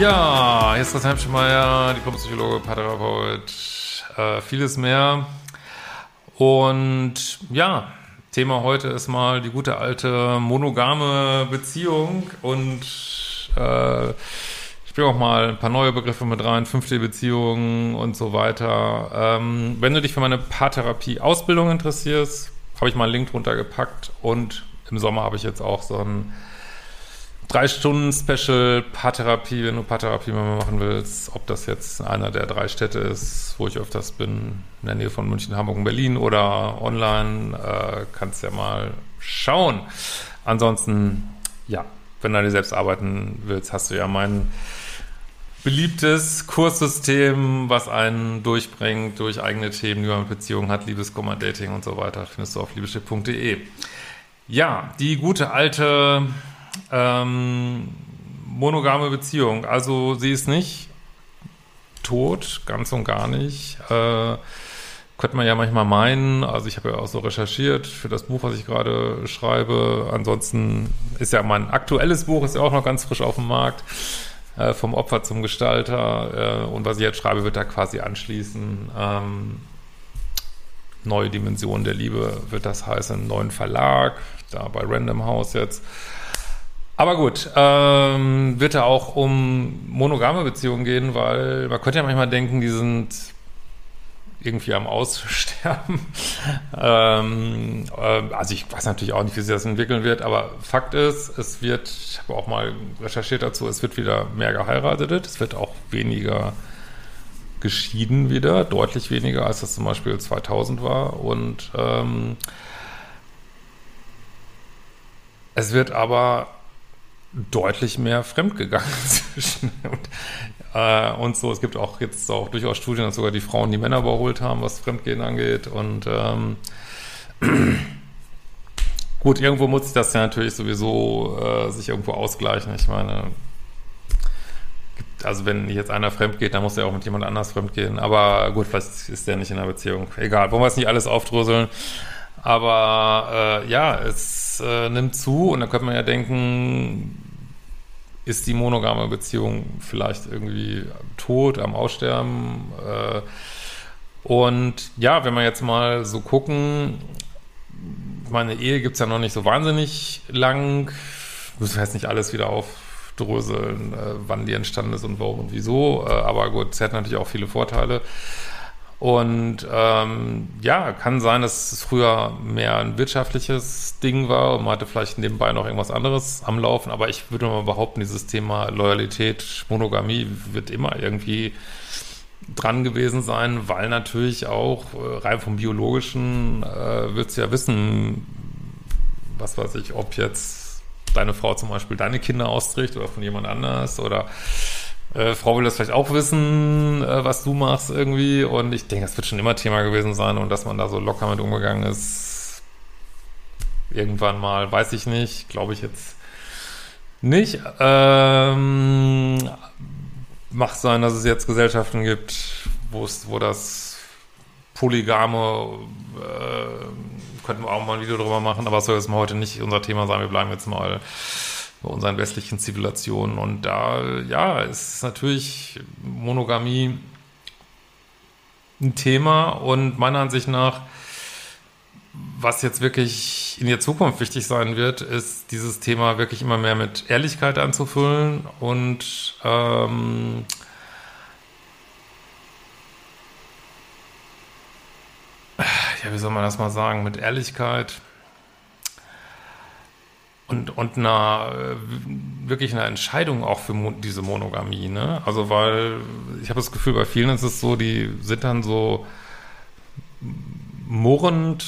Ja, hier ist Christian Hemschmeier, Diplompsychologe, Paartherapeut, äh, vieles mehr. Und ja, Thema heute ist mal die gute alte monogame Beziehung und äh, ich bringe auch mal ein paar neue Begriffe mit rein, fünfte Beziehungen und so weiter. Ähm, wenn du dich für meine Paartherapie-Ausbildung interessierst, habe ich mal einen Link drunter gepackt und im Sommer habe ich jetzt auch so ein drei Stunden Special Paartherapie, wenn du Paartherapie mal machen willst, ob das jetzt einer der drei Städte ist, wo ich öfters bin, in der Nähe von München, Hamburg und Berlin oder online, äh, kannst ja mal schauen. Ansonsten, ja, wenn du dir selbst arbeiten willst, hast du ja mein beliebtes Kurssystem, was einen durchbringt durch eigene Themen, die man mit Beziehungen hat, Liebeskummer, Dating und so weiter, findest du auf liebeschiff.de. Ja, die gute alte ähm, monogame Beziehung. Also sie ist nicht tot, ganz und gar nicht. Äh, könnte man ja manchmal meinen. Also ich habe ja auch so recherchiert für das Buch, was ich gerade schreibe. Ansonsten ist ja mein aktuelles Buch, ist ja auch noch ganz frisch auf dem Markt. Äh, vom Opfer zum Gestalter. Äh, und was ich jetzt schreibe, wird da quasi anschließen. Ähm, Neue Dimension der Liebe wird das heißen, neuen Verlag, da bei Random House jetzt. Aber gut, ähm, wird da auch um monogame Beziehungen gehen, weil man könnte ja manchmal denken, die sind irgendwie am Aussterben. ähm, äh, also ich weiß natürlich auch nicht, wie sich das entwickeln wird, aber Fakt ist, es wird, ich habe auch mal recherchiert dazu, es wird wieder mehr geheiratet, es wird auch weniger geschieden wieder, deutlich weniger, als das zum Beispiel 2000 war und ähm, es wird aber deutlich mehr fremdgegangen zwischen und, äh, und so. Es gibt auch jetzt auch durchaus Studien, dass sogar die Frauen die Männer überholt haben, was Fremdgehen angeht. Und ähm, gut, irgendwo muss sich das ja natürlich sowieso äh, sich irgendwo ausgleichen. Ich meine, also wenn jetzt einer fremd geht, dann muss er auch mit jemand anders fremd gehen. Aber gut, vielleicht ist der nicht in einer Beziehung. Egal, wollen wir es nicht alles aufdröseln. Aber äh, ja, es äh, nimmt zu und da könnte man ja denken, ist die monogame Beziehung vielleicht irgendwie tot, am Aussterben? Äh, und ja, wenn wir jetzt mal so gucken, meine Ehe gibt es ja noch nicht so wahnsinnig lang. Ich muss jetzt nicht alles wieder aufdröseln, äh, wann die entstanden ist und warum und wieso. Äh, aber gut, es hat natürlich auch viele Vorteile. Und ähm, ja, kann sein, dass es früher mehr ein wirtschaftliches Ding war und man hatte vielleicht nebenbei noch irgendwas anderes am Laufen. Aber ich würde mal behaupten, dieses Thema Loyalität, Monogamie wird immer irgendwie dran gewesen sein, weil natürlich auch äh, rein vom biologischen äh, willst ja wissen, was weiß ich, ob jetzt deine Frau zum Beispiel deine Kinder austrägt oder von jemand anders oder äh, Frau will das vielleicht auch wissen, äh, was du machst irgendwie. Und ich denke, das wird schon immer Thema gewesen sein und dass man da so locker mit umgegangen ist. Irgendwann mal, weiß ich nicht, glaube ich jetzt nicht. Ähm, macht sein, dass es jetzt Gesellschaften gibt, wo es, wo das polygame, äh, könnten wir auch mal ein Video drüber machen, aber es soll jetzt mal heute nicht unser Thema sein. Wir bleiben jetzt mal bei unseren westlichen Zivilisationen. Und da, ja, ist natürlich Monogamie ein Thema und meiner Ansicht nach, was jetzt wirklich in der Zukunft wichtig sein wird, ist dieses Thema wirklich immer mehr mit Ehrlichkeit anzufüllen und ähm, ja, wie soll man das mal sagen, mit Ehrlichkeit und, und einer, äh, wirklich eine Entscheidung auch für mo diese Monogamie, ne? Also, weil ich habe das Gefühl, bei vielen ist es so, die sind dann so murrend,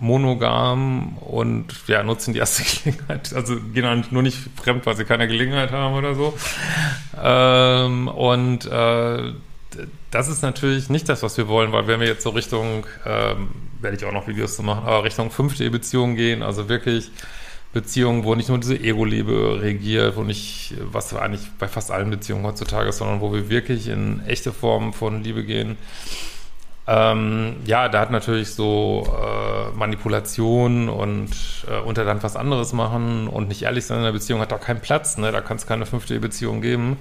monogam und ja, nutzen die erste Gelegenheit. Also gehen dann nur nicht fremd, weil sie keine Gelegenheit haben oder so. Ähm, und äh, das ist natürlich nicht das, was wir wollen, weil wenn wir jetzt so Richtung, ähm, werde ich auch noch Videos zu machen, aber Richtung fünfte Beziehung gehen, also wirklich Beziehungen, wo nicht nur diese Ego-Liebe regiert, wo nicht, was eigentlich bei fast allen Beziehungen heutzutage ist, sondern wo wir wirklich in echte Formen von Liebe gehen. Ähm, ja, da hat natürlich so äh, Manipulation und äh, unter dann was anderes machen und nicht ehrlich sein in der Beziehung hat da keinen Platz, ne? Da kann es keine fünfte Beziehung geben.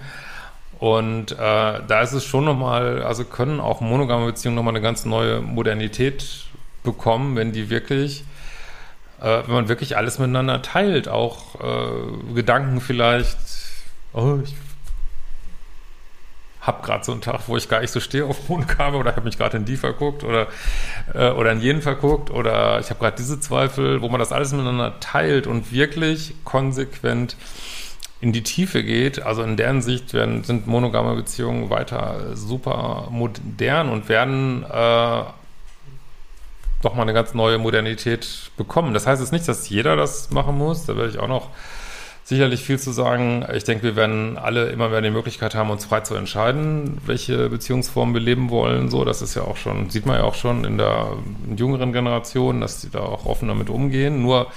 Und äh, da ist es schon nochmal, also können auch monogame Beziehungen nochmal eine ganz neue Modernität bekommen, wenn die wirklich, äh, wenn man wirklich alles miteinander teilt, auch äh, Gedanken vielleicht, oh, ich hab gerade so einen Tag, wo ich gar nicht so stehe auf Mondkabel oder habe mich gerade in die verguckt oder, äh, oder in jenen verguckt oder ich habe gerade diese Zweifel, wo man das alles miteinander teilt und wirklich konsequent in die Tiefe geht. Also in deren Sicht werden, sind monogame Beziehungen weiter super modern und werden äh, doch mal eine ganz neue Modernität bekommen. Das heißt jetzt nicht, dass jeder das machen muss. Da werde ich auch noch sicherlich viel zu sagen. Ich denke, wir werden alle immer mehr die Möglichkeit haben, uns frei zu entscheiden, welche Beziehungsformen wir leben wollen. So, das ist ja auch schon, sieht man ja auch schon in der jüngeren Generation, dass die da auch offen damit umgehen. Nur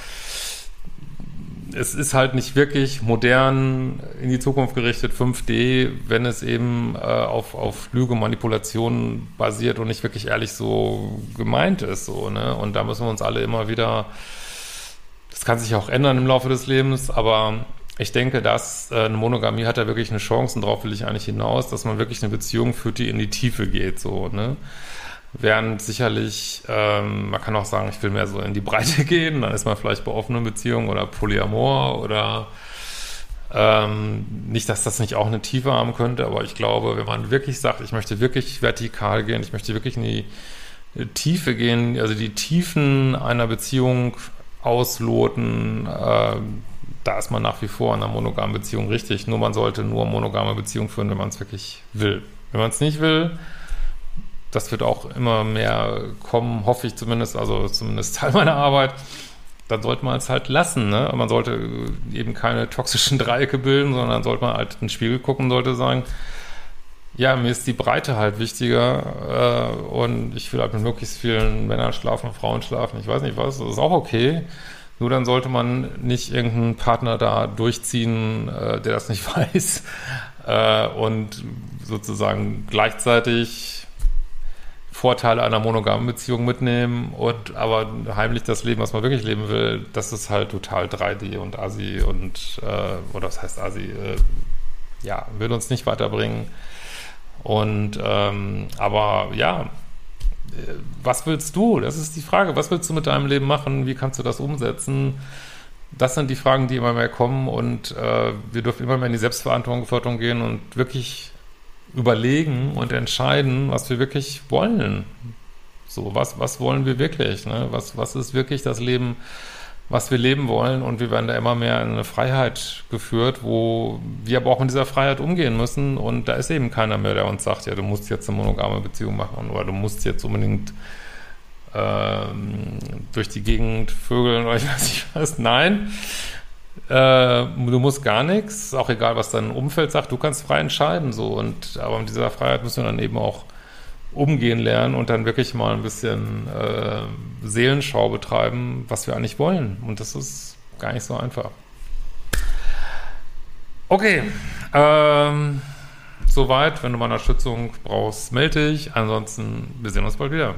es ist halt nicht wirklich modern in die Zukunft gerichtet 5D, wenn es eben äh, auf, auf Lüge, Manipulation basiert und nicht wirklich ehrlich so gemeint ist. So, ne? Und da müssen wir uns alle immer wieder das kann sich auch ändern im Laufe des Lebens, aber ich denke, dass äh, eine Monogamie hat da wirklich eine Chance und darauf will ich eigentlich hinaus, dass man wirklich eine Beziehung führt, die in die Tiefe geht, so, ne? Während sicherlich, ähm, man kann auch sagen, ich will mehr so in die Breite gehen, dann ist man vielleicht bei offenen Beziehungen oder Polyamor oder ähm, nicht, dass das nicht auch eine Tiefe haben könnte, aber ich glaube, wenn man wirklich sagt, ich möchte wirklich vertikal gehen, ich möchte wirklich in die Tiefe gehen, also die Tiefen einer Beziehung ausloten. Äh, da ist man nach wie vor in einer monogamen Beziehung richtig. Nur man sollte nur monogame Beziehung führen, wenn man es wirklich will. Wenn man es nicht will, das wird auch immer mehr kommen, hoffe ich zumindest, also zumindest Teil meiner Arbeit, dann sollte man es halt lassen. Ne? Man sollte eben keine toxischen Dreiecke bilden, sondern sollte man halt in den Spiegel gucken, sollte sagen, ja, mir ist die Breite halt wichtiger äh, und ich will halt mit möglichst vielen Männern schlafen, Frauen schlafen, ich weiß nicht was, das ist auch okay. Nur dann sollte man nicht irgendeinen Partner da durchziehen, äh, der das nicht weiß äh, und sozusagen gleichzeitig Vorteile einer monogamen Beziehung mitnehmen und aber heimlich das Leben, was man wirklich leben will, das ist halt total 3D und Asi und äh, oder was heißt Asi, äh, ja, will uns nicht weiterbringen. Und ähm, aber ja, was willst du? Das ist die Frage. Was willst du mit deinem Leben machen? Wie kannst du das umsetzen? Das sind die Fragen, die immer mehr kommen und äh, wir dürfen immer mehr in die Selbstverantwortung gehen und wirklich überlegen und entscheiden, was wir wirklich wollen. So, was, was wollen wir wirklich? Ne? Was, was ist wirklich das Leben, was wir leben wollen und wir werden da immer mehr in eine Freiheit geführt, wo wir aber auch mit dieser Freiheit umgehen müssen und da ist eben keiner mehr, der uns sagt, ja, du musst jetzt eine monogame Beziehung machen oder du musst jetzt unbedingt ähm, durch die Gegend vögeln oder ich weiß nicht was. Nein, äh, du musst gar nichts, auch egal, was dein Umfeld sagt, du kannst frei entscheiden so und aber mit dieser Freiheit müssen wir dann eben auch umgehen lernen und dann wirklich mal ein bisschen äh, Seelenschau betreiben, was wir eigentlich wollen. Und das ist gar nicht so einfach. Okay, ähm, soweit. Wenn du mal Unterstützung brauchst, melde dich. Ansonsten, wir sehen uns bald wieder.